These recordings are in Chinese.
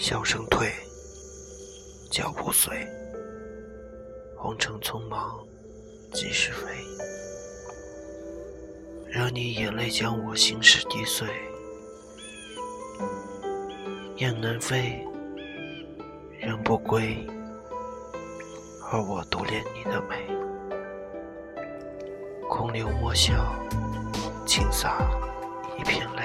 笑声退，脚步随，红尘匆忙即是非。惹你眼泪将我心事滴碎，雁南飞，人不归，而我独恋你的美。空留莫笑，轻洒一片泪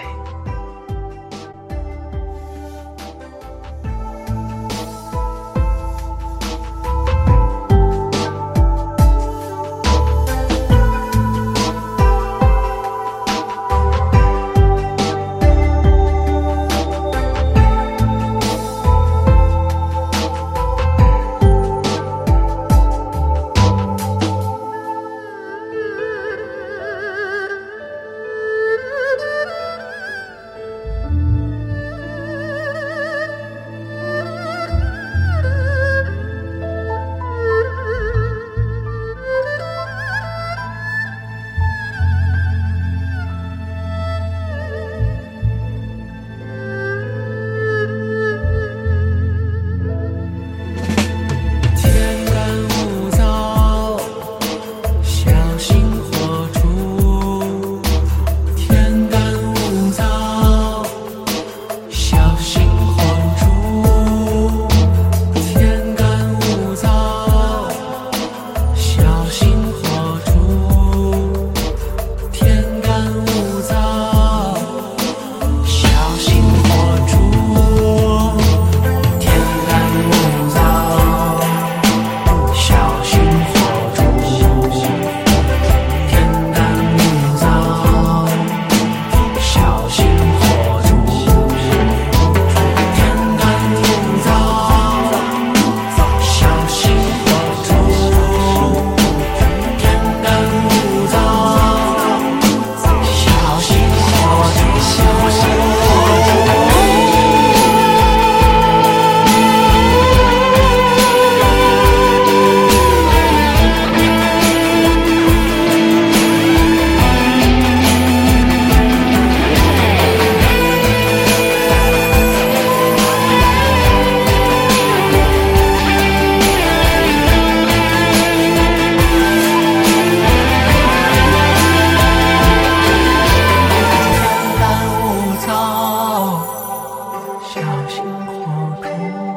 江河中。